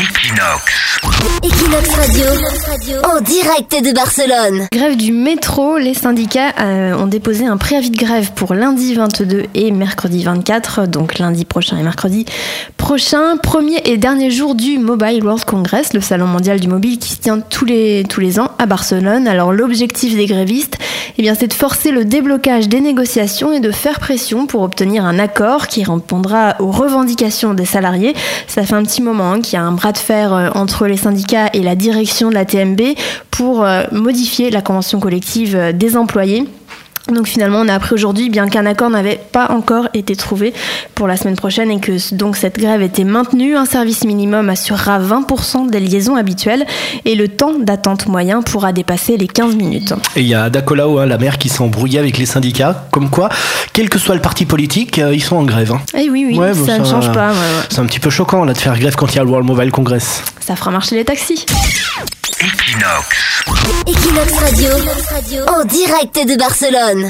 Equinox. Equinox Radio, en direct de Barcelone. Grève du métro, les syndicats euh, ont déposé un préavis de grève pour lundi 22 et mercredi 24, donc lundi prochain et mercredi prochain, premier et dernier jour du Mobile World Congress, le salon mondial du mobile qui se tient tous les, tous les ans à Barcelone. Alors l'objectif des grévistes, eh bien, c'est de forcer le déblocage des négociations et de faire pression pour obtenir un accord qui répondra aux revendications des salariés. Ça fait un petit moment hein, qu'il y a un bras de fer euh, entre les syndicats et la direction de la TMB pour euh, modifier la convention collective euh, des employés. Donc finalement, on a appris aujourd'hui, bien qu'un accord n'avait pas encore été trouvé pour la semaine prochaine et que donc cette grève était maintenue, un service minimum assurera 20% des liaisons habituelles et le temps d'attente moyen pourra dépasser les 15 minutes. Et il y a Dacolao, hein, la maire, qui s'est embrouillée avec les syndicats, comme quoi, quel que soit le parti politique, euh, ils sont en grève. Hein. Eh oui, oui, Ouais, ça bon, ne change pas. ouais, ouais. C'est un petit peu choquant là de faire grève quand il y a le World Mobile Congress. Ça fera marcher les taxis. Equinox Radio, en direct de Barcelone.